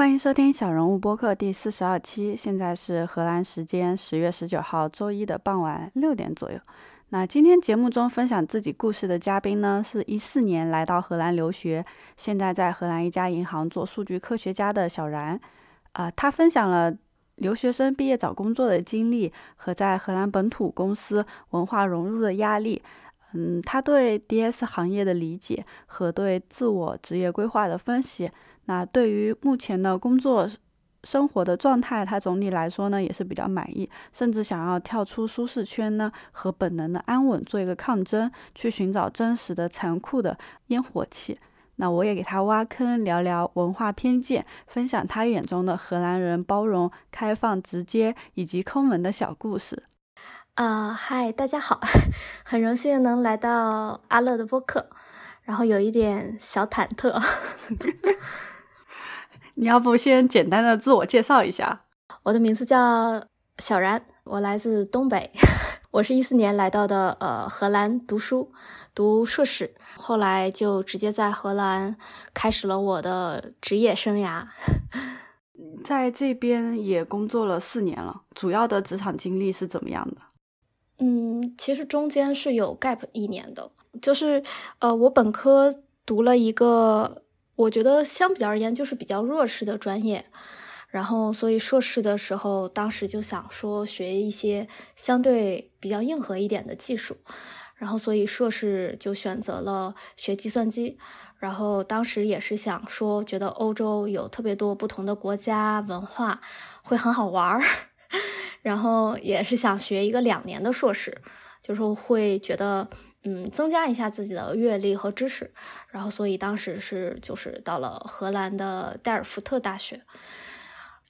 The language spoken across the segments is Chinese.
欢迎收听小人物播客第四十二期。现在是荷兰时间十月十九号周一的傍晚六点左右。那今天节目中分享自己故事的嘉宾呢，是一四年来到荷兰留学，现在在荷兰一家银行做数据科学家的小然。啊，他分享了留学生毕业找工作的经历和在荷兰本土公司文化融入的压力。嗯，他对 DS 行业的理解和对自我职业规划的分析。那对于目前的工作生活的状态，他总体来说呢也是比较满意，甚至想要跳出舒适圈呢，和本能的安稳做一个抗争，去寻找真实的、残酷的烟火气。那我也给他挖坑，聊聊文化偏见，分享他眼中的荷兰人包容、开放、直接以及抠门的小故事。啊，嗨，大家好，很荣幸能来到阿乐的播客，然后有一点小忐忑。你要不先简单的自我介绍一下？我的名字叫小然，我来自东北，我是一四年来到的呃荷兰读书，读硕士，后来就直接在荷兰开始了我的职业生涯，在这边也工作了四年了。主要的职场经历是怎么样的？嗯，其实中间是有 gap 一年的，就是呃我本科读了一个。我觉得相比较而言，就是比较弱势的专业，然后所以硕士的时候，当时就想说学一些相对比较硬核一点的技术，然后所以硕士就选择了学计算机，然后当时也是想说，觉得欧洲有特别多不同的国家文化会很好玩儿，然后也是想学一个两年的硕士，就说会觉得。嗯，增加一下自己的阅历和知识，然后所以当时是就是到了荷兰的戴尔福特大学。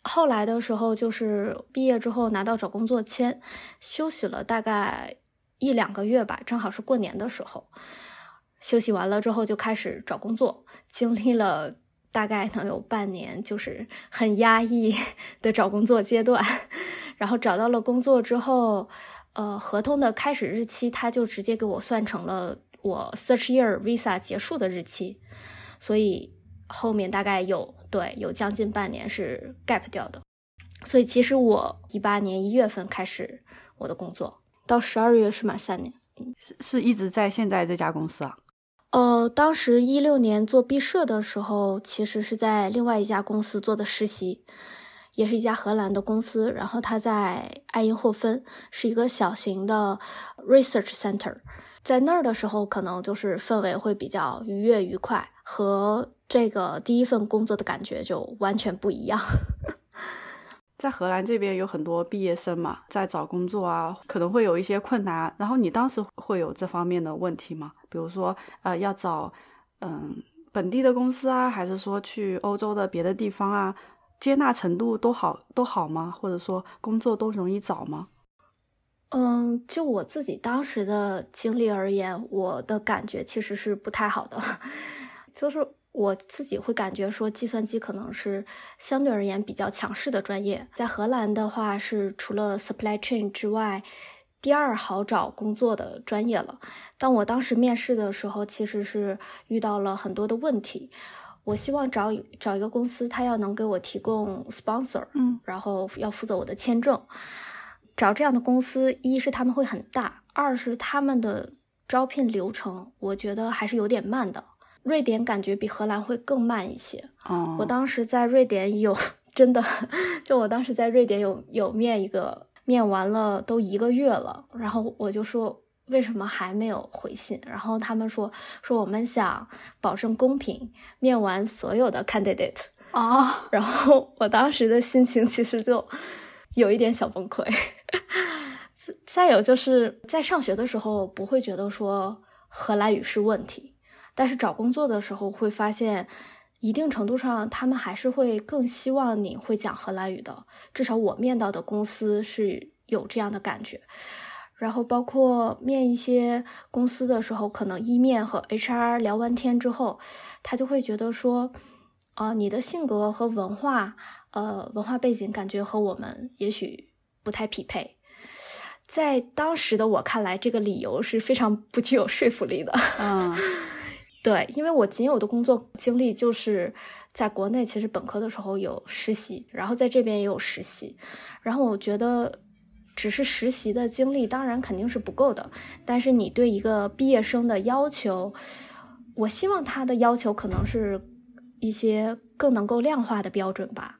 后来的时候就是毕业之后拿到找工作签，休息了大概一两个月吧，正好是过年的时候。休息完了之后就开始找工作，经历了大概能有半年，就是很压抑的找工作阶段。然后找到了工作之后。呃，合同的开始日期，他就直接给我算成了我 search year visa 结束的日期，所以后面大概有对有将近半年是 gap 掉的。所以其实我一八年一月份开始我的工作，到十二月是满三年。嗯，是是一直在现在这家公司啊？呃，当时一六年做毕设的时候，其实是在另外一家公司做的实习。也是一家荷兰的公司，然后它在爱因霍芬是一个小型的 research center，在那儿的时候，可能就是氛围会比较愉悦愉快，和这个第一份工作的感觉就完全不一样。在荷兰这边有很多毕业生嘛，在找工作啊，可能会有一些困难。然后你当时会有这方面的问题吗？比如说，呃，要找嗯本地的公司啊，还是说去欧洲的别的地方啊？接纳程度都好都好吗？或者说工作都容易找吗？嗯，就我自己当时的经历而言，我的感觉其实是不太好的。就是我自己会感觉说，计算机可能是相对而言比较强势的专业。在荷兰的话，是除了 supply chain 之外，第二好找工作的专业了。但我当时面试的时候，其实是遇到了很多的问题。我希望找找一个公司，他要能给我提供 sponsor，嗯，然后要负责我的签证。找这样的公司，一是他们会很大，二是他们的招聘流程，我觉得还是有点慢的。瑞典感觉比荷兰会更慢一些。哦，我当时在瑞典有真的，就我当时在瑞典有有面一个，面完了都一个月了，然后我就说。为什么还没有回信？然后他们说说我们想保证公平，面完所有的 candidate 啊。然后我当时的心情其实就有一点小崩溃。再有就是在上学的时候不会觉得说荷兰语是问题，但是找工作的时候会发现，一定程度上他们还是会更希望你会讲荷兰语的。至少我面到的公司是有这样的感觉。然后包括面一些公司的时候，可能一面和 HR 聊完天之后，他就会觉得说，啊，你的性格和文化，呃，文化背景感觉和我们也许不太匹配。在当时的我看来，这个理由是非常不具有说服力的。嗯，对，因为我仅有的工作经历就是在国内其实本科的时候有实习，然后在这边也有实习，然后我觉得只是实习的经历当然肯定是不够的，但是你对一个毕业生的要求，我希望他的要求可能是一些更能够量化的标准吧。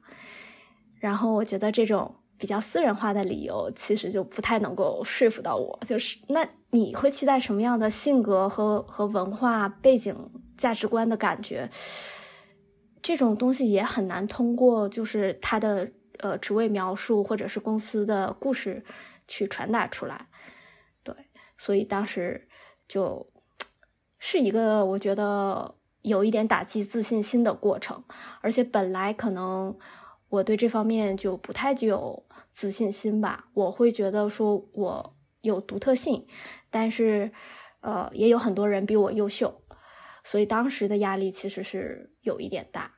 然后我觉得这种比较私人化的理由，其实就不太能够说服到我。就是那你会期待什么样的性格和和文化背景、价值观的感觉？这种东西也很难通过就是他的呃职位描述或者是公司的故事去传达出来。对，所以当时就是一个我觉得有一点打击自信心的过程，而且本来可能。我对这方面就不太具有自信心吧，我会觉得说我有独特性，但是，呃，也有很多人比我优秀，所以当时的压力其实是有一点大。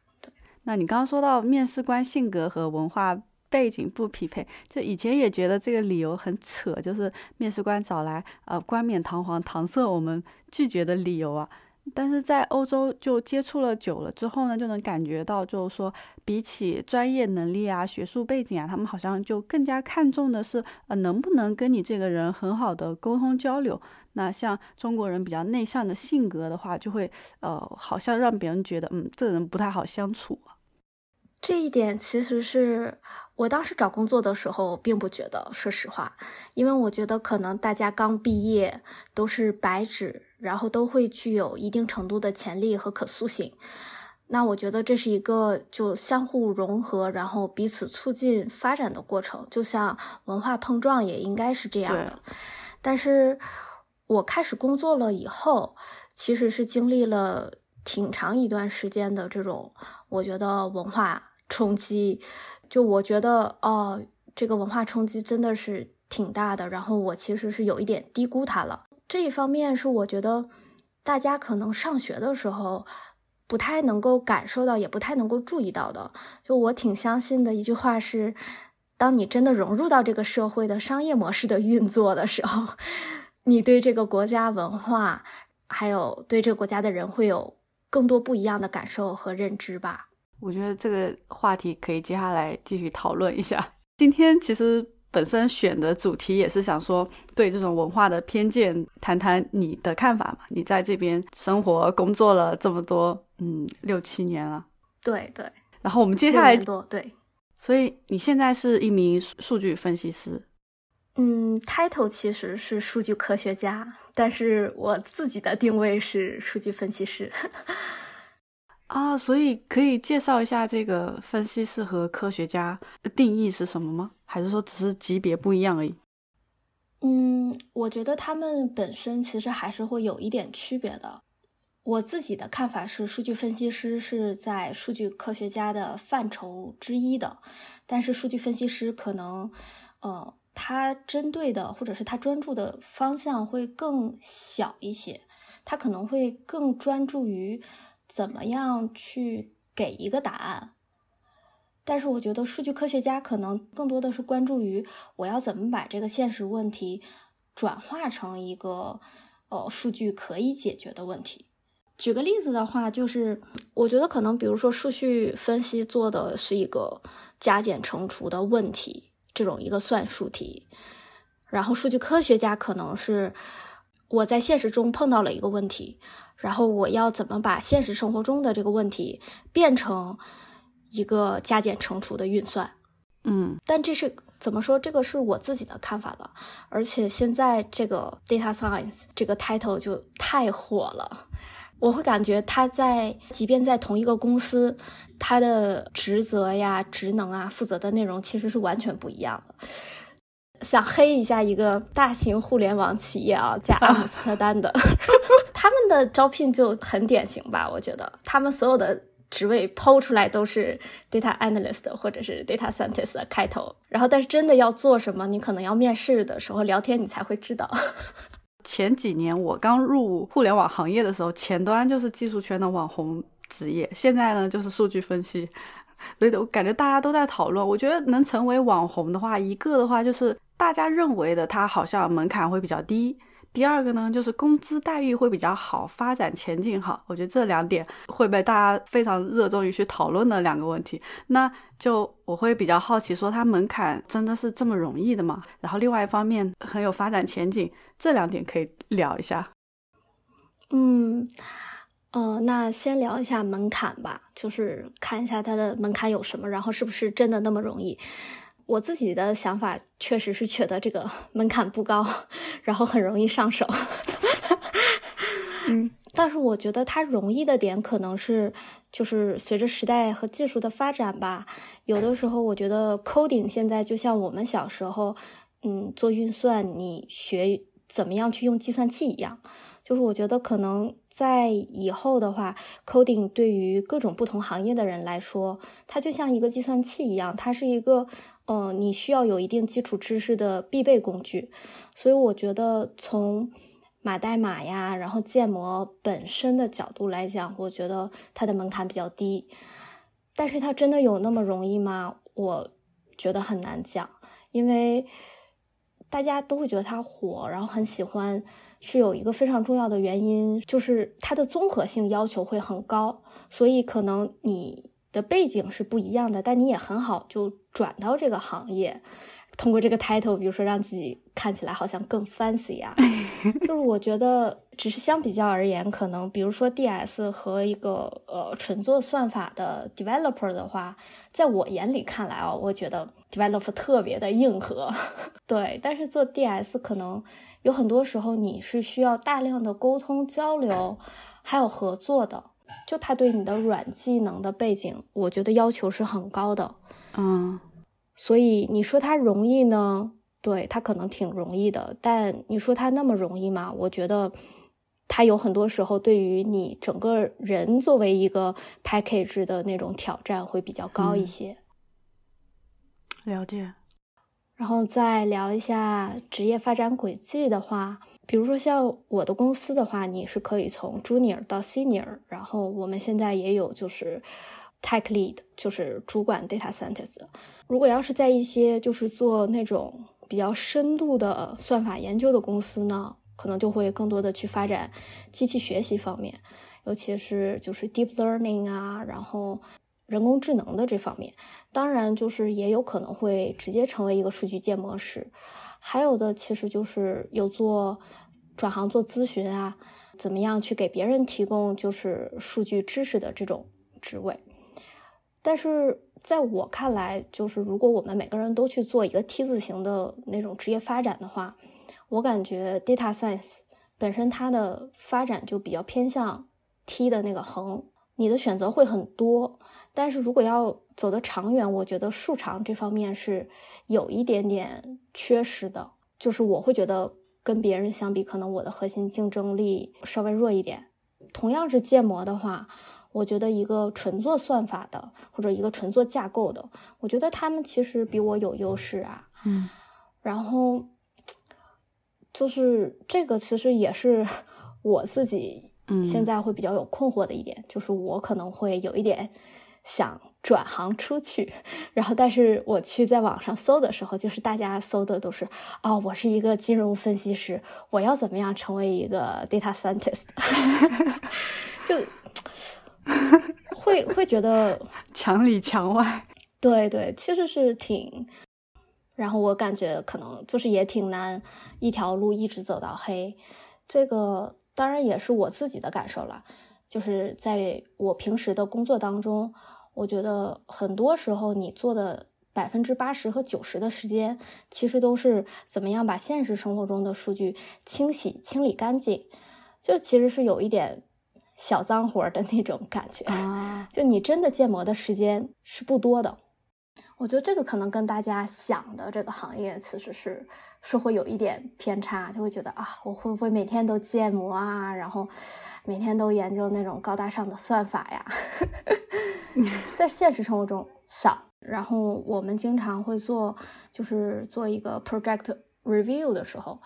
那你刚刚说到面试官性格和文化背景不匹配，就以前也觉得这个理由很扯，就是面试官找来呃冠冕堂皇搪塞我们拒绝的理由啊。但是在欧洲就接触了久了之后呢，就能感觉到，就是说，比起专业能力啊、学术背景啊，他们好像就更加看重的是，呃，能不能跟你这个人很好的沟通交流。那像中国人比较内向的性格的话，就会，呃，好像让别人觉得，嗯，这人不太好相处。这一点其实是我当时找工作的时候并不觉得，说实话，因为我觉得可能大家刚毕业都是白纸。然后都会具有一定程度的潜力和可塑性，那我觉得这是一个就相互融合，然后彼此促进发展的过程，就像文化碰撞也应该是这样的。但是我开始工作了以后，其实是经历了挺长一段时间的这种，我觉得文化冲击，就我觉得哦，这个文化冲击真的是挺大的，然后我其实是有一点低估它了。这一方面是我觉得大家可能上学的时候不太能够感受到，也不太能够注意到的。就我挺相信的一句话是：当你真的融入到这个社会的商业模式的运作的时候，你对这个国家文化，还有对这个国家的人会有更多不一样的感受和认知吧。我觉得这个话题可以接下来继续讨论一下。今天其实。本身选的主题也是想说对这种文化的偏见谈谈你的看法嘛？你在这边生活工作了这么多，嗯，六七年了。对对。然后我们接下来多对。所以你现在是一名数据分析师。嗯，title 其实是数据科学家，但是我自己的定位是数据分析师。啊，所以可以介绍一下这个分析师和科学家的定义是什么吗？还是说只是级别不一样而已？嗯，我觉得他们本身其实还是会有一点区别的。我自己的看法是，数据分析师是在数据科学家的范畴之一的，但是数据分析师可能，呃，他针对的或者是他专注的方向会更小一些，他可能会更专注于。怎么样去给一个答案？但是我觉得数据科学家可能更多的是关注于我要怎么把这个现实问题转化成一个呃数据可以解决的问题。举个例子的话，就是我觉得可能比如说数据分析做的是一个加减乘除的问题，这种一个算术题，然后数据科学家可能是我在现实中碰到了一个问题。然后我要怎么把现实生活中的这个问题变成一个加减乘除的运算？嗯，但这是怎么说？这个是我自己的看法了。而且现在这个 data science 这个 title 就太火了，我会感觉他在即便在同一个公司，他的职责呀、职能啊、负责的内容其实是完全不一样的。想黑一下一个大型互联网企业啊，在阿姆斯特丹的，他们的招聘就很典型吧？我觉得他们所有的职位抛出来都是 data analyst 或者是 data scientist 开头，然后但是真的要做什么，你可能要面试的时候聊天，你才会知道。前几年我刚入互联网行业的时候，前端就是技术圈的网红职业，现在呢就是数据分析，所以我感觉大家都在讨论。我觉得能成为网红的话，一个的话就是。大家认为的，它好像门槛会比较低，第二个呢，就是工资待遇会比较好，发展前景好。我觉得这两点会被大家非常热衷于去讨论的两个问题。那就我会比较好奇，说它门槛真的是这么容易的吗？然后另外一方面很有发展前景，这两点可以聊一下。嗯，呃，那先聊一下门槛吧，就是看一下它的门槛有什么，然后是不是真的那么容易。我自己的想法确实是觉得这个门槛不高，然后很容易上手。嗯，但是我觉得它容易的点可能是，就是随着时代和技术的发展吧。有的时候我觉得 coding 现在就像我们小时候，嗯，做运算，你学怎么样去用计算器一样。就是我觉得可能在以后的话，coding 对于各种不同行业的人来说，它就像一个计算器一样，它是一个。嗯，你需要有一定基础知识的必备工具，所以我觉得从码代码呀，然后建模本身的角度来讲，我觉得它的门槛比较低。但是它真的有那么容易吗？我觉得很难讲，因为大家都会觉得它火，然后很喜欢，是有一个非常重要的原因，就是它的综合性要求会很高，所以可能你。的背景是不一样的，但你也很好就转到这个行业，通过这个 title，比如说让自己看起来好像更 fancy 啊，就是我觉得只是相比较而言，可能比如说 DS 和一个呃纯做算法的 developer 的话，在我眼里看来啊，我觉得 developer 特别的硬核，对，但是做 DS 可能有很多时候你是需要大量的沟通交流，还有合作的。就他对你的软技能的背景，我觉得要求是很高的，嗯，所以你说他容易呢？对他可能挺容易的，但你说他那么容易吗？我觉得他有很多时候对于你整个人作为一个 package 的那种挑战会比较高一些。了解。然后再聊一下职业发展轨迹的话。比如说像我的公司的话，你是可以从 junior 到 senior，然后我们现在也有就是 tech lead，就是主管 data scientist。如果要是在一些就是做那种比较深度的算法研究的公司呢，可能就会更多的去发展机器学习方面，尤其是就是 deep learning 啊，然后人工智能的这方面。当然，就是也有可能会直接成为一个数据建模师。还有的其实就是有做转行做咨询啊，怎么样去给别人提供就是数据知识的这种职位。但是在我看来，就是如果我们每个人都去做一个 T 字形的那种职业发展的话，我感觉 data science 本身它的发展就比较偏向 T 的那个横，你的选择会很多。但是如果要走得长远，我觉得数长这方面是有一点点缺失的。就是我会觉得跟别人相比，可能我的核心竞争力稍微弱一点。同样是建模的话，我觉得一个纯做算法的或者一个纯做架构的，我觉得他们其实比我有优势啊。嗯，然后就是这个其实也是 我自己现在会比较有困惑的一点，就是我可能会有一点。想转行出去，然后但是我去在网上搜的时候，就是大家搜的都是哦，我是一个金融分析师，我要怎么样成为一个 data scientist，就 会会觉得墙里墙外。对对，其实是挺，然后我感觉可能就是也挺难，一条路一直走到黑。这个当然也是我自己的感受了，就是在我平时的工作当中。我觉得很多时候，你做的百分之八十和九十的时间，其实都是怎么样把现实生活中的数据清洗、清理干净，就其实是有一点小脏活的那种感觉。就你真的建模的时间是不多的。我觉得这个可能跟大家想的这个行业其实是是会有一点偏差，就会觉得啊，我会不会每天都建模啊，然后每天都研究那种高大上的算法呀？在现实生活中少。然后我们经常会做，就是做一个 project review 的时候，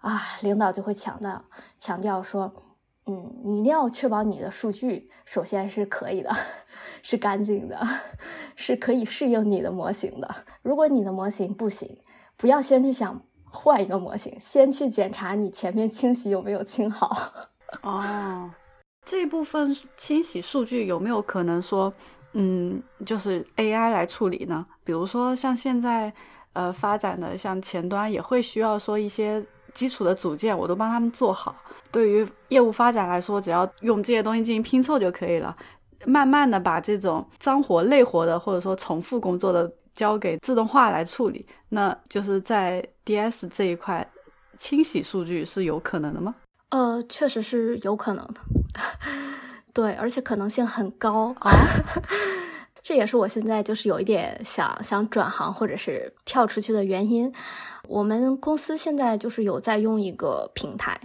啊，领导就会强调强调说，嗯，你一定要确保你的数据首先是可以的，是干净的，是可以适应你的模型的。如果你的模型不行，不要先去想换一个模型，先去检查你前面清洗有没有清好。哦，这部分清洗数据有没有可能说，嗯，就是 AI 来处理呢？比如说像现在呃发展的像前端也会需要说一些基础的组件，我都帮他们做好。对于业务发展来说，只要用这些东西进行拼凑就可以了。慢慢的把这种脏活累活的或者说重复工作的交给自动化来处理，那就是在 DS 这一块清洗数据是有可能的吗？呃，确实是有可能的，对，而且可能性很高啊。这也是我现在就是有一点想想转行或者是跳出去的原因。我们公司现在就是有在用一个平台。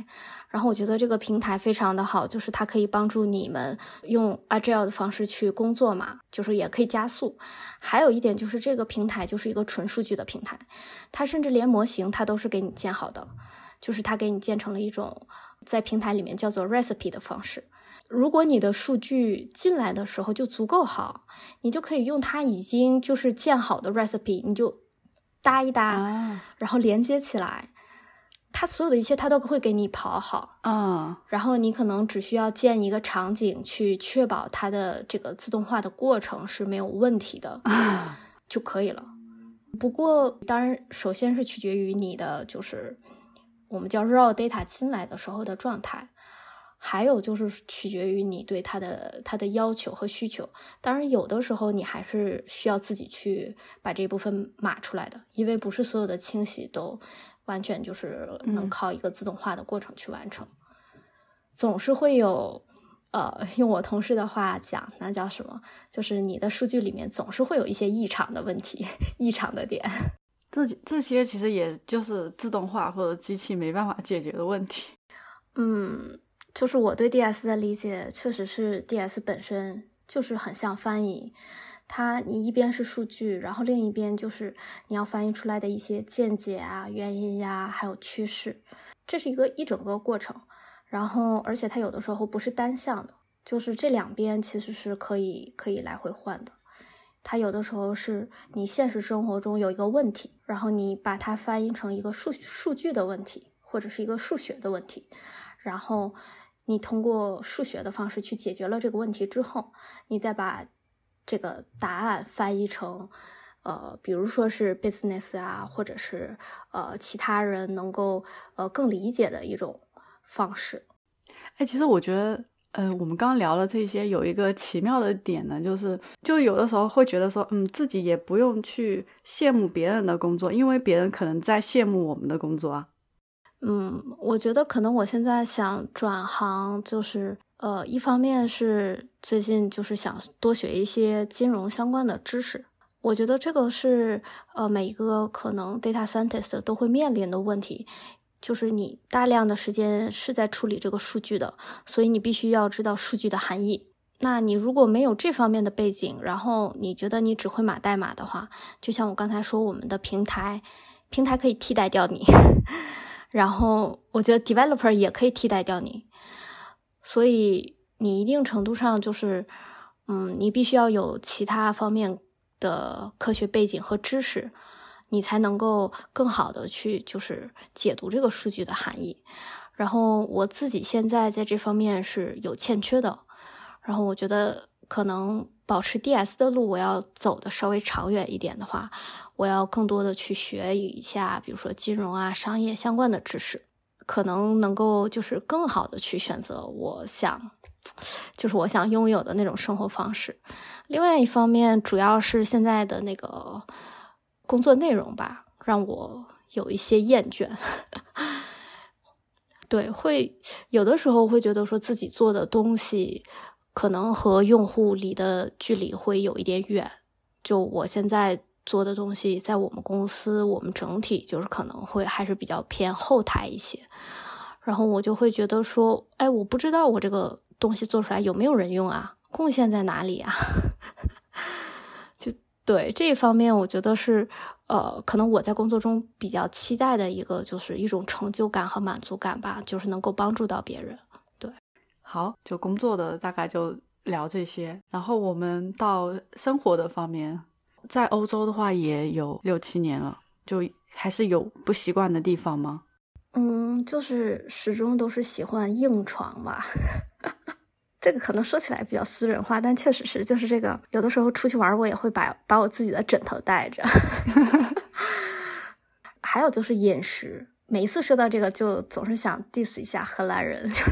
然后我觉得这个平台非常的好，就是它可以帮助你们用 Agile 的方式去工作嘛，就是也可以加速。还有一点就是这个平台就是一个纯数据的平台，它甚至连模型它都是给你建好的，就是它给你建成了一种在平台里面叫做 recipe 的方式。如果你的数据进来的时候就足够好，你就可以用它已经就是建好的 recipe，你就搭一搭，然后连接起来。它所有的一切，它都会给你跑好，嗯，然后你可能只需要建一个场景，去确保它的这个自动化的过程是没有问题的，就可以了。不过，当然，首先是取决于你的，就是我们叫 raw data 进来的时候的状态，还有就是取决于你对它的它的要求和需求。当然，有的时候你还是需要自己去把这部分码出来的，因为不是所有的清洗都。完全就是能靠一个自动化的过程去完成，总是会有，呃，用我同事的话讲，那叫什么？就是你的数据里面总是会有一些异常的问题、异常的点。这这些其实也就是自动化或者机器没办法解决的问题。嗯，就是我对 DS 的理解，确实是 DS 本身就是很像翻译。它，你一边是数据，然后另一边就是你要翻译出来的一些见解啊、原因呀，还有趋势，这是一个一整个过程。然后，而且它有的时候不是单向的，就是这两边其实是可以可以来回换的。它有的时候是你现实生活中有一个问题，然后你把它翻译成一个数数据的问题，或者是一个数学的问题，然后你通过数学的方式去解决了这个问题之后，你再把。这个答案翻译成，呃，比如说是 business 啊，或者是呃其他人能够呃更理解的一种方式。哎，其实我觉得，呃，我们刚刚聊的这些有一个奇妙的点呢，就是就有的时候会觉得说，嗯，自己也不用去羡慕别人的工作，因为别人可能在羡慕我们的工作啊。嗯，我觉得可能我现在想转行就是。呃，一方面是最近就是想多学一些金融相关的知识，我觉得这个是呃每一个可能 data scientist 都会面临的问题，就是你大量的时间是在处理这个数据的，所以你必须要知道数据的含义。那你如果没有这方面的背景，然后你觉得你只会码代码的话，就像我刚才说，我们的平台平台可以替代掉你，然后我觉得 developer 也可以替代掉你。所以你一定程度上就是，嗯，你必须要有其他方面的科学背景和知识，你才能够更好的去就是解读这个数据的含义。然后我自己现在在这方面是有欠缺的，然后我觉得可能保持 DS 的路，我要走的稍微长远一点的话，我要更多的去学一下，比如说金融啊、商业相关的知识。可能能够就是更好的去选择我想，就是我想拥有的那种生活方式。另外一方面，主要是现在的那个工作内容吧，让我有一些厌倦。对，会有的时候会觉得说自己做的东西可能和用户离的距离会有一点远。就我现在。做的东西在我们公司，我们整体就是可能会还是比较偏后台一些，然后我就会觉得说，哎，我不知道我这个东西做出来有没有人用啊，贡献在哪里啊？就对这一方面，我觉得是呃，可能我在工作中比较期待的一个，就是一种成就感和满足感吧，就是能够帮助到别人。对，好，就工作的大概就聊这些，然后我们到生活的方面。在欧洲的话也有六七年了，就还是有不习惯的地方吗？嗯，就是始终都是喜欢硬床吧。这个可能说起来比较私人化，但确实是，就是这个有的时候出去玩，我也会把把我自己的枕头带着。还有就是饮食，每一次说到这个，就总是想 diss 一下荷兰人，就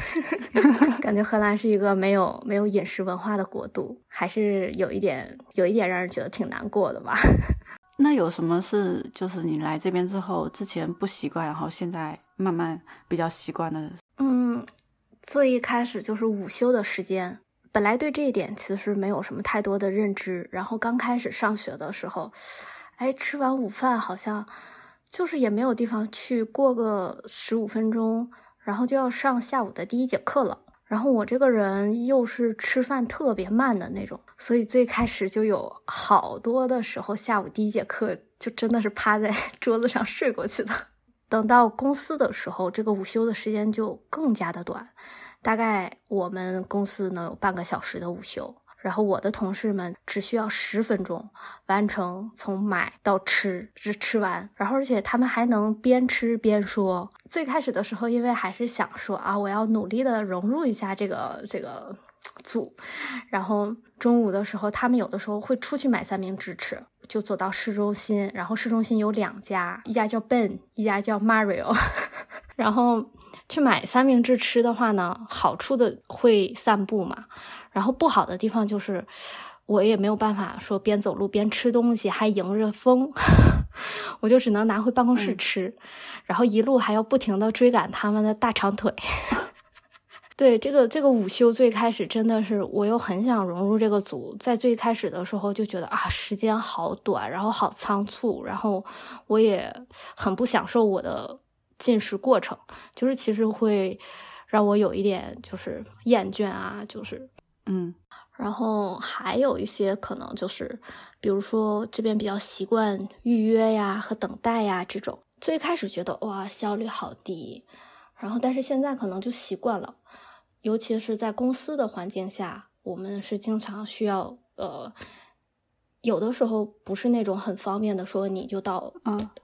是感觉荷兰是一个没有没有饮食文化的国度，还是有一点有一点让人觉得挺难过的吧。那有什么是就是你来这边之后，之前不习惯，然后现在慢慢比较习惯的？嗯，最一开始就是午休的时间，本来对这一点其实没有什么太多的认知。然后刚开始上学的时候，哎，吃完午饭好像就是也没有地方去过个十五分钟，然后就要上下午的第一节课了。然后我这个人又是吃饭特别慢的那种，所以最开始就有好多的时候，下午第一节课就真的是趴在 桌子上睡过去的。等到公司的时候，这个午休的时间就更加的短，大概我们公司能有半个小时的午休。然后我的同事们只需要十分钟完成从买到吃，是吃完。然后而且他们还能边吃边说。最开始的时候，因为还是想说啊，我要努力的融入一下这个这个组。然后中午的时候，他们有的时候会出去买三明治吃，就走到市中心。然后市中心有两家，一家叫 Ben，一家叫 Mario。然后去买三明治吃的话呢，好处的会散步嘛。然后不好的地方就是，我也没有办法说边走路边吃东西还迎着风，我就只能拿回办公室吃，然后一路还要不停的追赶他们的大长腿。对这个这个午休最开始真的是我又很想融入这个组，在最开始的时候就觉得啊时间好短，然后好仓促，然后我也很不享受我的进食过程，就是其实会让我有一点就是厌倦啊，就是。嗯，然后还有一些可能就是，比如说这边比较习惯预约呀和等待呀这种，最开始觉得哇效率好低，然后但是现在可能就习惯了，尤其是在公司的环境下，我们是经常需要呃，有的时候不是那种很方便的，说你就到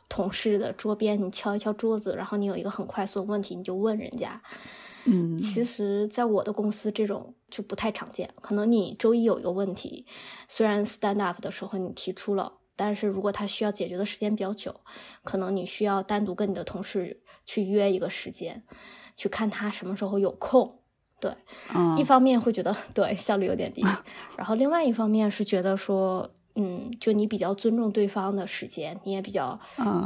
同事的桌边，你敲一敲桌子，然后你有一个很快速的问题，你就问人家。嗯，其实，在我的公司这种就不太常见。可能你周一有一个问题，虽然 stand up 的时候你提出了，但是如果他需要解决的时间比较久，可能你需要单独跟你的同事去约一个时间，去看他什么时候有空。对，一方面会觉得 对效率有点低，然后另外一方面是觉得说，嗯，就你比较尊重对方的时间，你也比较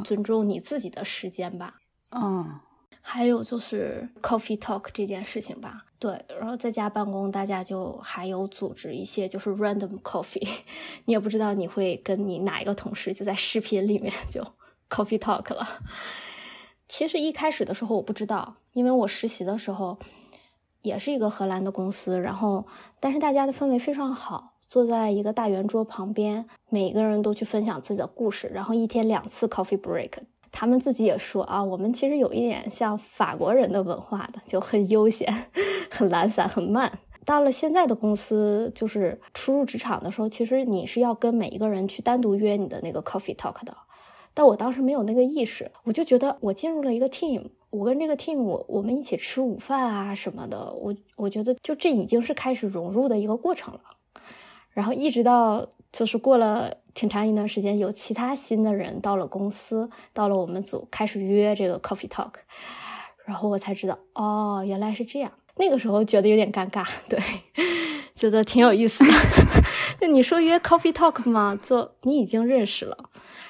尊重你自己的时间吧。嗯。还有就是 coffee talk 这件事情吧，对，然后在家办公，大家就还有组织一些就是 random coffee，你也不知道你会跟你哪一个同事就在视频里面就 coffee talk 了。其实一开始的时候我不知道，因为我实习的时候也是一个荷兰的公司，然后但是大家的氛围非常好，坐在一个大圆桌旁边，每个人都去分享自己的故事，然后一天两次 coffee break。他们自己也说啊，我们其实有一点像法国人的文化的，就很悠闲、很懒散、很慢。到了现在的公司，就是初入职场的时候，其实你是要跟每一个人去单独约你的那个 coffee talk 的。但我当时没有那个意识，我就觉得我进入了一个 team，我跟这个 team，我我们一起吃午饭啊什么的，我我觉得就这已经是开始融入的一个过程了。然后一直到就是过了。挺长一段时间，有其他新的人到了公司，到了我们组，开始约这个 coffee talk，然后我才知道，哦，原来是这样。那个时候觉得有点尴尬，对，觉得挺有意思的。那你说约 coffee talk 吗？就你已经认识了，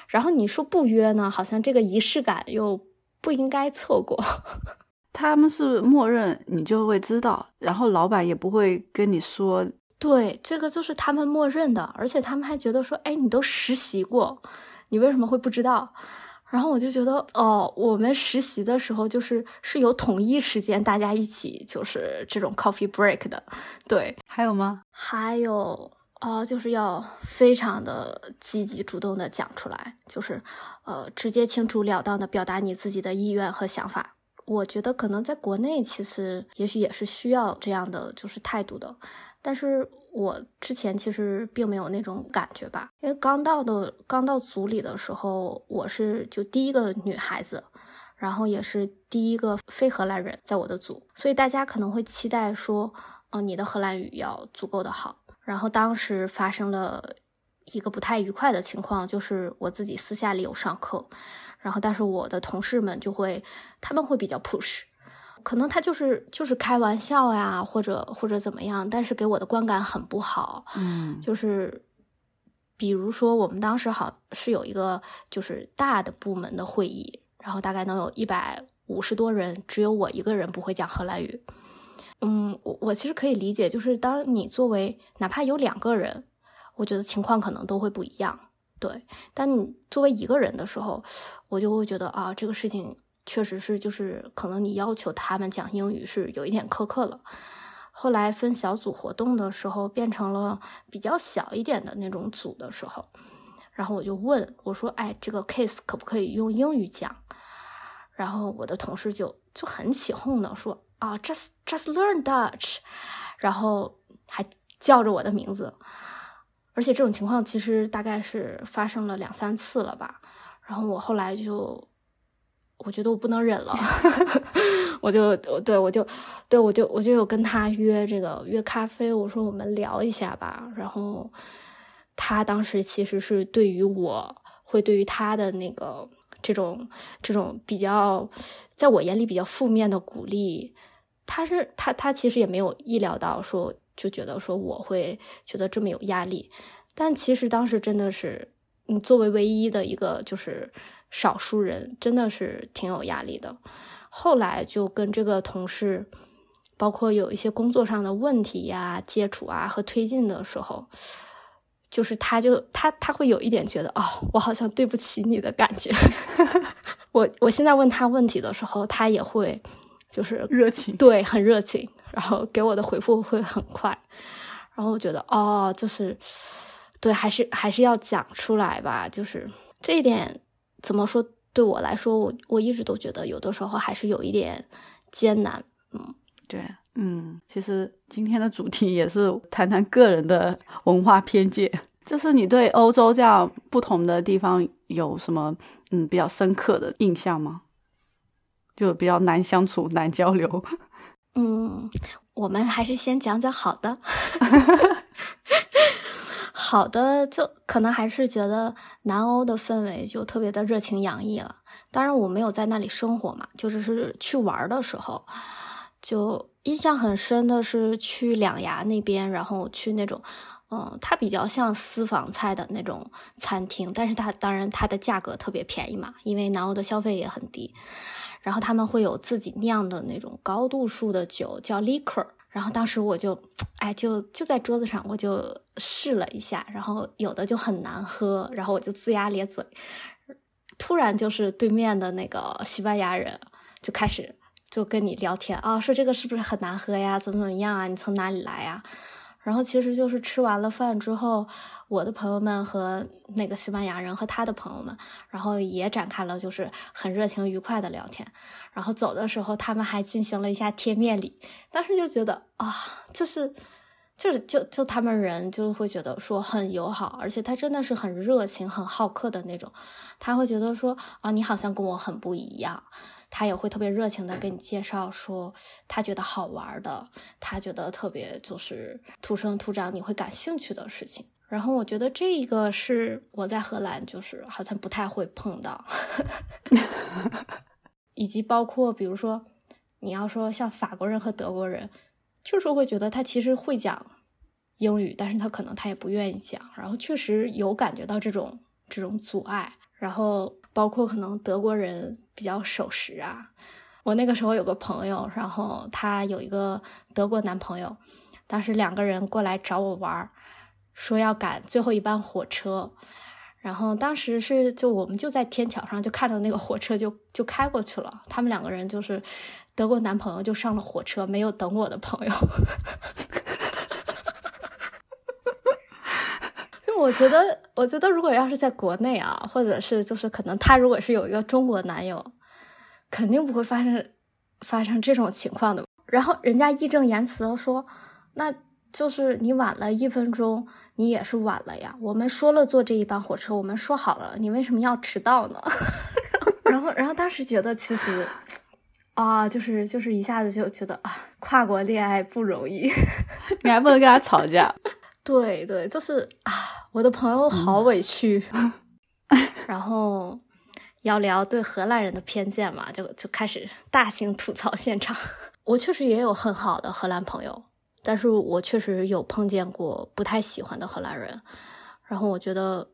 然后你说不约呢，好像这个仪式感又不应该错过。他们是默认你就会知道，然后老板也不会跟你说。对，这个就是他们默认的，而且他们还觉得说，哎，你都实习过，你为什么会不知道？然后我就觉得，哦，我们实习的时候就是是有统一时间，大家一起就是这种 coffee break 的。对，还有吗？还有，哦，就是要非常的积极主动的讲出来，就是呃，直接清楚了当的表达你自己的意愿和想法。我觉得可能在国内其实也许也是需要这样的就是态度的。但是我之前其实并没有那种感觉吧，因为刚到的刚到组里的时候，我是就第一个女孩子，然后也是第一个非荷兰人在我的组，所以大家可能会期待说，哦，你的荷兰语要足够的好。然后当时发生了一个不太愉快的情况，就是我自己私下里有上课，然后但是我的同事们就会他们会比较 push。可能他就是就是开玩笑呀，或者或者怎么样，但是给我的观感很不好。嗯，就是比如说我们当时好是有一个就是大的部门的会议，然后大概能有一百五十多人，只有我一个人不会讲荷兰语。嗯，我我其实可以理解，就是当你作为哪怕有两个人，我觉得情况可能都会不一样。对，但你作为一个人的时候，我就会觉得啊，这个事情。确实是，就是可能你要求他们讲英语是有一点苛刻了。后来分小组活动的时候，变成了比较小一点的那种组的时候，然后我就问我说：“哎，这个 case 可不可以用英语讲？”然后我的同事就就很起哄的说：“啊，just just learn Dutch。”然后还叫着我的名字，而且这种情况其实大概是发生了两三次了吧。然后我后来就。我觉得我不能忍了，我就对我就对我就我就有跟他约这个约咖啡，我说我们聊一下吧。然后他当时其实是对于我会对于他的那个这种这种比较在我眼里比较负面的鼓励，他是他他其实也没有意料到说就觉得说我会觉得这么有压力，但其实当时真的是你作为唯一的一个就是。少数人真的是挺有压力的。后来就跟这个同事，包括有一些工作上的问题呀、接触啊和推进的时候，就是他就他他会有一点觉得哦，我好像对不起你的感觉。我我现在问他问题的时候，他也会就是热情，对，很热情，然后给我的回复会很快。然后我觉得哦，就是对，还是还是要讲出来吧，就是这一点。怎么说？对我来说，我我一直都觉得有的时候还是有一点艰难。嗯，对，嗯，其实今天的主题也是谈谈个人的文化偏见，就是你对欧洲这样不同的地方有什么嗯比较深刻的印象吗？就比较难相处、难交流。嗯，我们还是先讲讲好的。好的，就可能还是觉得南欧的氛围就特别的热情洋溢了。当然，我没有在那里生活嘛，就只是去玩的时候，就印象很深的是去两牙那边，然后去那种，嗯，它比较像私房菜的那种餐厅，但是它当然它的价格特别便宜嘛，因为南欧的消费也很低。然后他们会有自己酿的那种高度数的酒，叫 liquor。然后当时我就，哎，就就在桌子上，我就试了一下，然后有的就很难喝，然后我就龇牙咧嘴。突然就是对面的那个西班牙人就开始就跟你聊天啊，说这个是不是很难喝呀？怎么怎么样啊？你从哪里来呀？然后其实就是吃完了饭之后，我的朋友们和那个西班牙人和他的朋友们，然后也展开了就是很热情愉快的聊天。然后走的时候，他们还进行了一下贴面礼。当时就觉得啊，就是就是就就他们人就会觉得说很友好，而且他真的是很热情、很好客的那种。他会觉得说啊，你好像跟我很不一样。他也会特别热情的给你介绍，说他觉得好玩的，他觉得特别就是土生土长你会感兴趣的事情。然后我觉得这个是我在荷兰就是好像不太会碰到，以及包括比如说你要说像法国人和德国人，就是会觉得他其实会讲英语，但是他可能他也不愿意讲，然后确实有感觉到这种这种阻碍，然后。包括可能德国人比较守时啊，我那个时候有个朋友，然后他有一个德国男朋友，当时两个人过来找我玩儿，说要赶最后一班火车，然后当时是就我们就在天桥上就看到那个火车就就开过去了，他们两个人就是德国男朋友就上了火车，没有等我的朋友。我觉得，我觉得如果要是在国内啊，或者是就是可能他如果是有一个中国男友，肯定不会发生发生这种情况的。然后人家义正言辞的说：“那就是你晚了一分钟，你也是晚了呀。我们说了坐这一班火车，我们说好了，你为什么要迟到呢？然后，然后当时觉得其实啊，就是就是一下子就觉得啊，跨国恋爱不容易。你还不能跟他吵架？对对，就是啊，我的朋友好委屈。然后要聊对荷兰人的偏见嘛，就就开始大型吐槽现场。我确实也有很好的荷兰朋友，但是我确实有碰见过不太喜欢的荷兰人。然后我觉得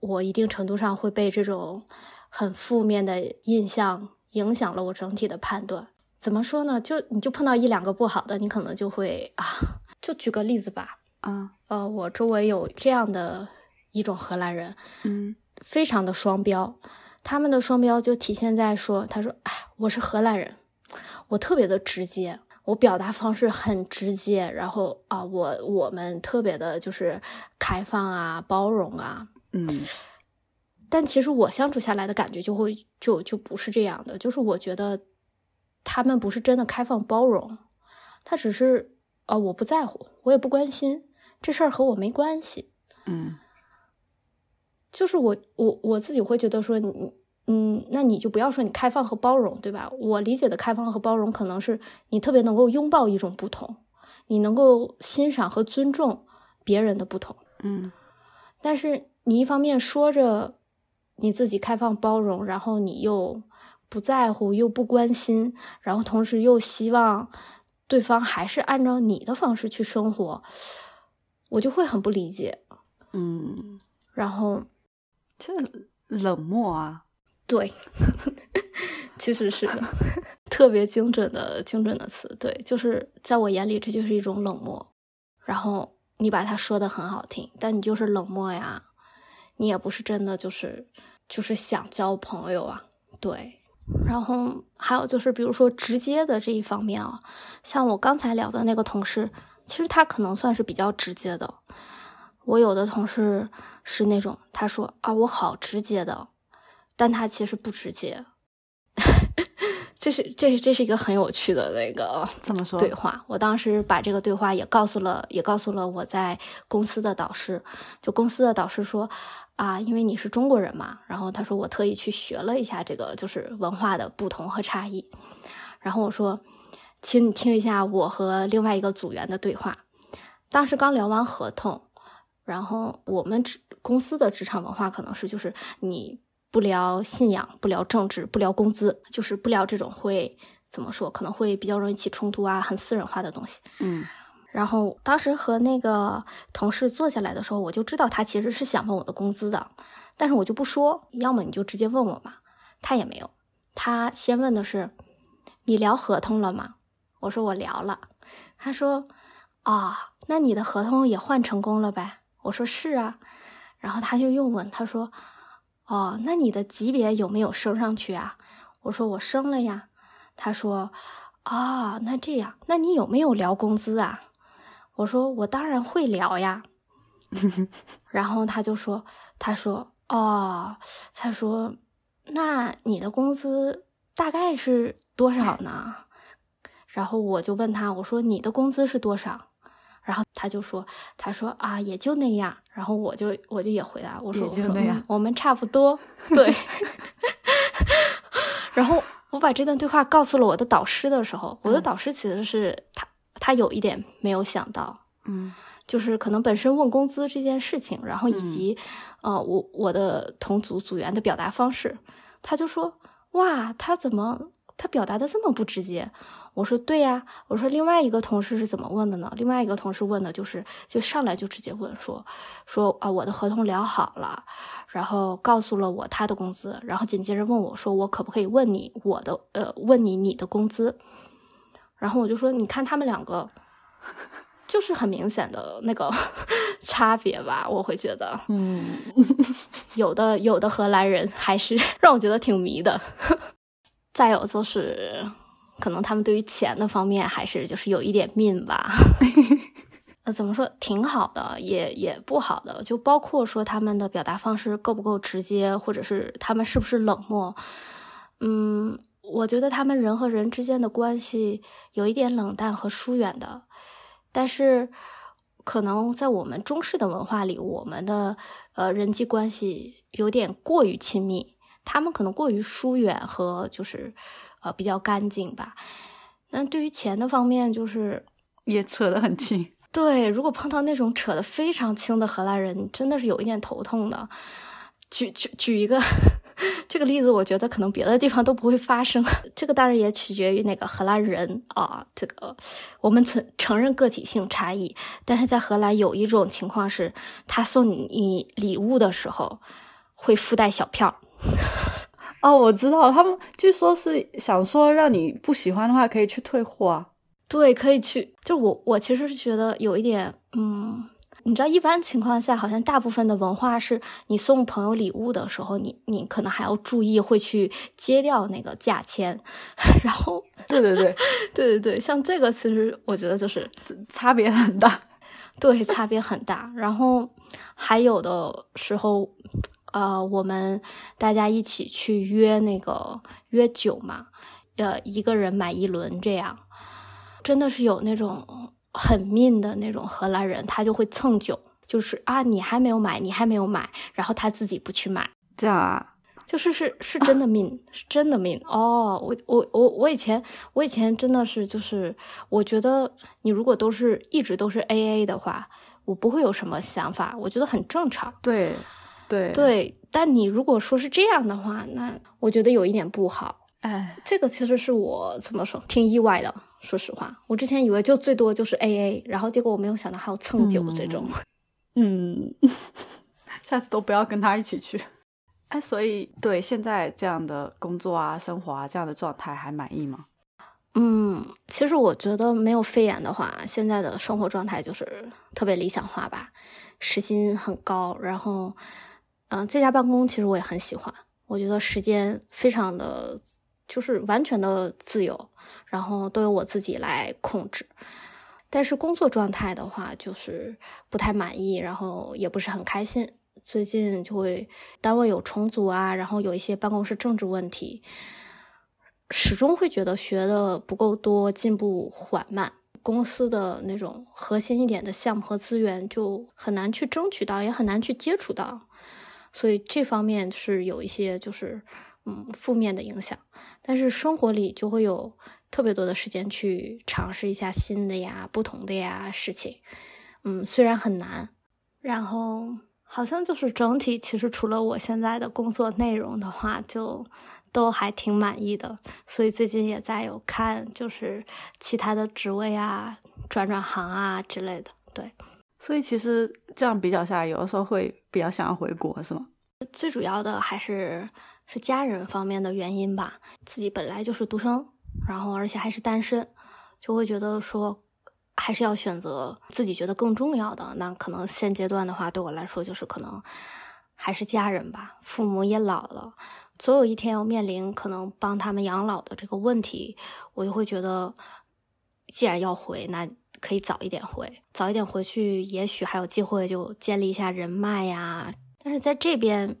我一定程度上会被这种很负面的印象影响了我整体的判断。怎么说呢？就你就碰到一两个不好的，你可能就会啊。就举个例子吧，啊呃，我周围有这样的一种荷兰人，嗯。非常的双标，他们的双标就体现在说，他说：“哎，我是荷兰人，我特别的直接，我表达方式很直接，然后啊，我我们特别的就是开放啊，包容啊，嗯。但其实我相处下来的感觉就会就就不是这样的，就是我觉得他们不是真的开放包容，他只是啊，我不在乎，我也不关心这事儿和我没关系，嗯。”就是我我我自己会觉得说你嗯，那你就不要说你开放和包容，对吧？我理解的开放和包容，可能是你特别能够拥抱一种不同，你能够欣赏和尊重别人的不同，嗯。但是你一方面说着你自己开放包容，然后你又不在乎，又不关心，然后同时又希望对方还是按照你的方式去生活，我就会很不理解，嗯。然后。这冷漠啊，对，其实是的，特别精准的精准的词，对，就是在我眼里，这就是一种冷漠。然后你把它说的很好听，但你就是冷漠呀，你也不是真的就是就是想交朋友啊，对。然后还有就是，比如说直接的这一方面啊，像我刚才聊的那个同事，其实他可能算是比较直接的。我有的同事。是那种他说啊，我好直接的，但他其实不直接。这是这是这是一个很有趣的那个 怎么说对话？我当时把这个对话也告诉了，也告诉了我在公司的导师。就公司的导师说啊，因为你是中国人嘛，然后他说我特意去学了一下这个就是文化的不同和差异。然后我说，请你听一下我和另外一个组员的对话。当时刚聊完合同。然后我们职公司的职场文化可能是就是你不聊信仰，不聊政治，不聊工资，就是不聊这种会怎么说可能会比较容易起冲突啊，很私人化的东西。嗯，然后当时和那个同事坐下来的时候，我就知道他其实是想问我的工资的，但是我就不说，要么你就直接问我嘛。他也没有，他先问的是你聊合同了吗？我说我聊了。他说啊，那你的合同也换成功了呗？我说是啊，然后他就又问，他说：“哦，那你的级别有没有升上去啊？”我说：“我升了呀。”他说：“啊，那这样，那你有没有聊工资啊？”我说：“我当然会聊呀。”然后他就说：“他说哦，他说那你的工资大概是多少呢？”然后我就问他：“我说你的工资是多少？”然后他就说：“他说啊，也就那样。”然后我就我就也回答我说：“我说我们差不多。”对。然后我把这段对话告诉了我的导师的时候，我的导师其实是他他有一点没有想到，嗯，就是可能本身问工资这件事情，然后以及呃我我的同组组员的表达方式，他就说：“哇，他怎么他表达的这么不直接？”我说对呀，我说另外一个同事是怎么问的呢？另外一个同事问的就是，就上来就直接问说，说啊我的合同聊好了，然后告诉了我他的工资，然后紧接着问我说我可不可以问你我的呃问你你的工资，然后我就说你看他们两个就是很明显的那个 差别吧，我会觉得，嗯，有的有的荷兰人还是 让我觉得挺迷的，再有就是。可能他们对于钱的方面还是就是有一点命吧，呃，怎么说挺好的，也也不好的，就包括说他们的表达方式够不够直接，或者是他们是不是冷漠。嗯，我觉得他们人和人之间的关系有一点冷淡和疏远的，但是可能在我们中式的文化里，我们的呃人际关系有点过于亲密，他们可能过于疏远和就是呃比较干净吧。那对于钱的方面，就是也扯得很近。对，如果碰到那种扯得非常轻的荷兰人，真的是有一点头痛的。举举举一个这个例子，我觉得可能别的地方都不会发生。这个当然也取决于那个荷兰人啊，这个我们承承认个体性差异，但是在荷兰有一种情况是，他送你礼物的时候会附带小票。哦，我知道，他们据说是想说让你不喜欢的话可以去退货啊。对，可以去。就我我其实是觉得有一点，嗯。你知道，一般情况下，好像大部分的文化是你送朋友礼物的时候，你你可能还要注意会去揭掉那个价签，然后，对对对，对对 对，像这个其实我觉得就是差别很大，对，差别很大。然后还有的时候，呃，我们大家一起去约那个约酒嘛，呃，一个人买一轮，这样真的是有那种。很 mean 的那种荷兰人，他就会蹭酒，就是啊，你还没有买，你还没有买，然后他自己不去买，这样啊，就是是是真的 mean，是真的 mean 哦。我我我我以前我以前真的是就是，我觉得你如果都是一直都是 A A 的话，我不会有什么想法，我觉得很正常。对对对，但你如果说是这样的话，那我觉得有一点不好。哎，这个其实是我怎么说，挺意外的。说实话，我之前以为就最多就是 A A，然后结果我没有想到还有蹭酒这种。嗯，下次都不要跟他一起去。哎，所以对现在这样的工作啊、生活啊这样的状态还满意吗？嗯，其实我觉得没有肺炎的话，现在的生活状态就是特别理想化吧，时薪很高，然后嗯，在家办公其实我也很喜欢，我觉得时间非常的。就是完全的自由，然后都由我自己来控制。但是工作状态的话，就是不太满意，然后也不是很开心。最近就会单位有重组啊，然后有一些办公室政治问题，始终会觉得学的不够多，进步缓慢。公司的那种核心一点的项目和资源就很难去争取到，也很难去接触到，所以这方面是有一些就是。嗯，负面的影响，但是生活里就会有特别多的时间去尝试一下新的呀、不同的呀事情。嗯，虽然很难，然后好像就是整体，其实除了我现在的工作内容的话，就都还挺满意的。所以最近也在有看，就是其他的职位啊、转转行啊之类的。对，所以其实这样比较下来，有的时候会比较想要回国，是吗？最主要的还是。是家人方面的原因吧，自己本来就是独生，然后而且还是单身，就会觉得说还是要选择自己觉得更重要的。那可能现阶段的话，对我来说就是可能还是家人吧。父母也老了，总有一天要面临可能帮他们养老的这个问题，我就会觉得，既然要回，那可以早一点回，早一点回去，也许还有机会就建立一下人脉呀。但是在这边。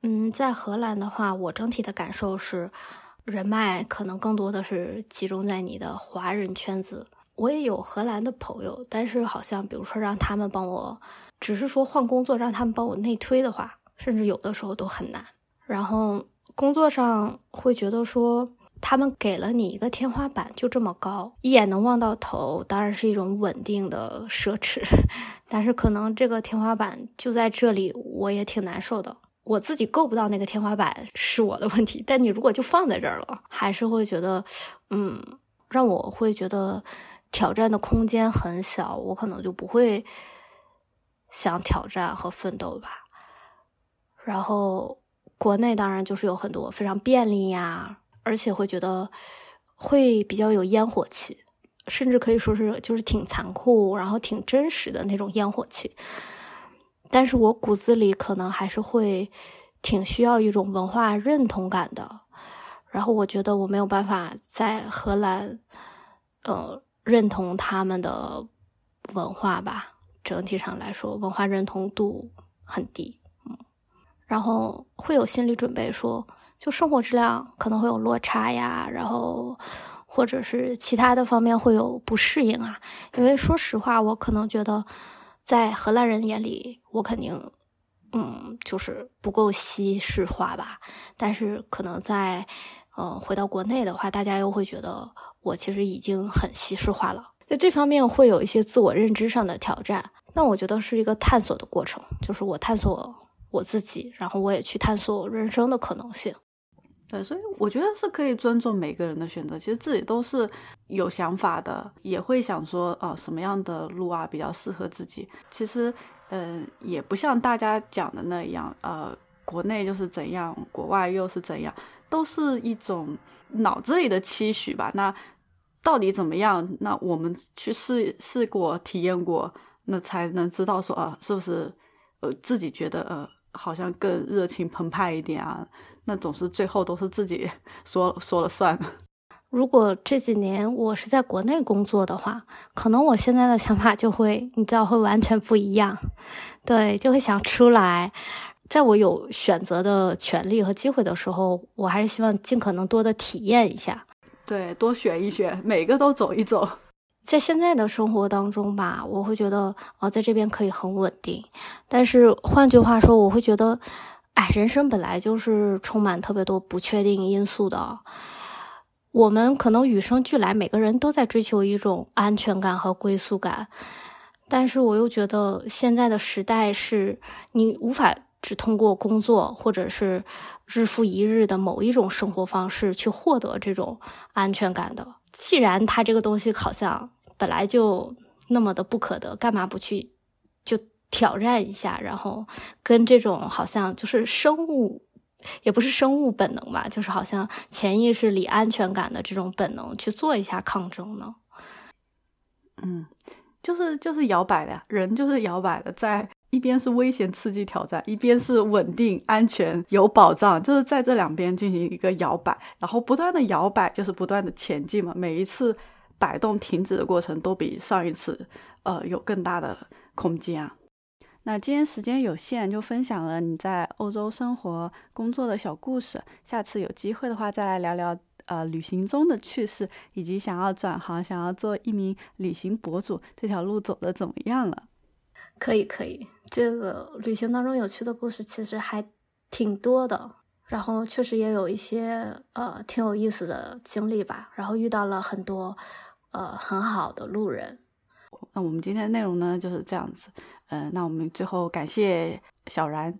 嗯，在荷兰的话，我整体的感受是，人脉可能更多的是集中在你的华人圈子。我也有荷兰的朋友，但是好像比如说让他们帮我，只是说换工作让他们帮我内推的话，甚至有的时候都很难。然后工作上会觉得说，他们给了你一个天花板就这么高，一眼能望到头，当然是一种稳定的奢侈，但是可能这个天花板就在这里，我也挺难受的。我自己够不到那个天花板是我的问题，但你如果就放在这儿了，还是会觉得，嗯，让我会觉得挑战的空间很小，我可能就不会想挑战和奋斗吧。然后国内当然就是有很多非常便利呀，而且会觉得会比较有烟火气，甚至可以说是就是挺残酷，然后挺真实的那种烟火气。但是我骨子里可能还是会挺需要一种文化认同感的，然后我觉得我没有办法在荷兰，呃，认同他们的文化吧。整体上来说，文化认同度很低，嗯，然后会有心理准备，说就生活质量可能会有落差呀，然后或者是其他的方面会有不适应啊。因为说实话，我可能觉得在荷兰人眼里，我肯定嗯就是不够西式化吧。但是可能在呃回到国内的话，大家又会觉得我其实已经很西式化了。在这方面会有一些自我认知上的挑战，那我觉得是一个探索的过程，就是我探索我自己，然后我也去探索人生的可能性。对，所以我觉得是可以尊重每个人的选择，其实自己都是有想法的，也会想说啊什么样的路啊比较适合自己。其实，嗯，也不像大家讲的那样，呃，国内就是怎样，国外又是怎样，都是一种脑子里的期许吧。那。到底怎么样？那我们去试试过、体验过，那才能知道说啊，是不是呃自己觉得呃好像更热情澎湃一点啊？那总是最后都是自己 说说了算。如果这几年我是在国内工作的话，可能我现在的想法就会，你知道，会完全不一样。对，就会想出来，在我有选择的权利和机会的时候，我还是希望尽可能多的体验一下。对，多选一选，每个都走一走。在现在的生活当中吧，我会觉得，哦，在这边可以很稳定。但是换句话说，我会觉得，哎，人生本来就是充满特别多不确定因素的。我们可能与生俱来，每个人都在追求一种安全感和归宿感。但是我又觉得，现在的时代是你无法。只通过工作，或者是日复一日的某一种生活方式去获得这种安全感的。既然它这个东西好像本来就那么的不可得，干嘛不去就挑战一下？然后跟这种好像就是生物，也不是生物本能吧，就是好像潜意识里安全感的这种本能去做一下抗争呢？嗯，就是就是摇摆的，人就是摇摆的，在。一边是危险、刺激、挑战，一边是稳定、安全、有保障，就是在这两边进行一个摇摆，然后不断的摇摆，就是不断的前进嘛。每一次摆动、停止的过程，都比上一次，呃，有更大的空间啊。那今天时间有限，就分享了你在欧洲生活、工作的小故事。下次有机会的话，再来聊聊呃旅行中的趣事，以及想要转行、想要做一名旅行博主这条路走的怎么样了。可以，可以。这个旅行当中有趣的故事其实还挺多的，然后确实也有一些呃挺有意思的经历吧，然后遇到了很多呃很好的路人。那我们今天的内容呢就是这样子，嗯，那我们最后感谢小然，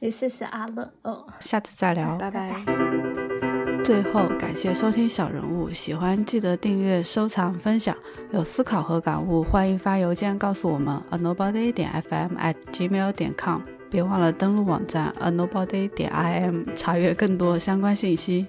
也谢谢阿乐，哦，下次再聊，拜拜。最后感谢收听小人物，喜欢记得订阅、收藏、分享。有思考和感悟，欢迎发邮件告诉我们：a nobody 点 fm at gmail 点 com。别忘了登录网站 a nobody 点 im，查阅更多相关信息。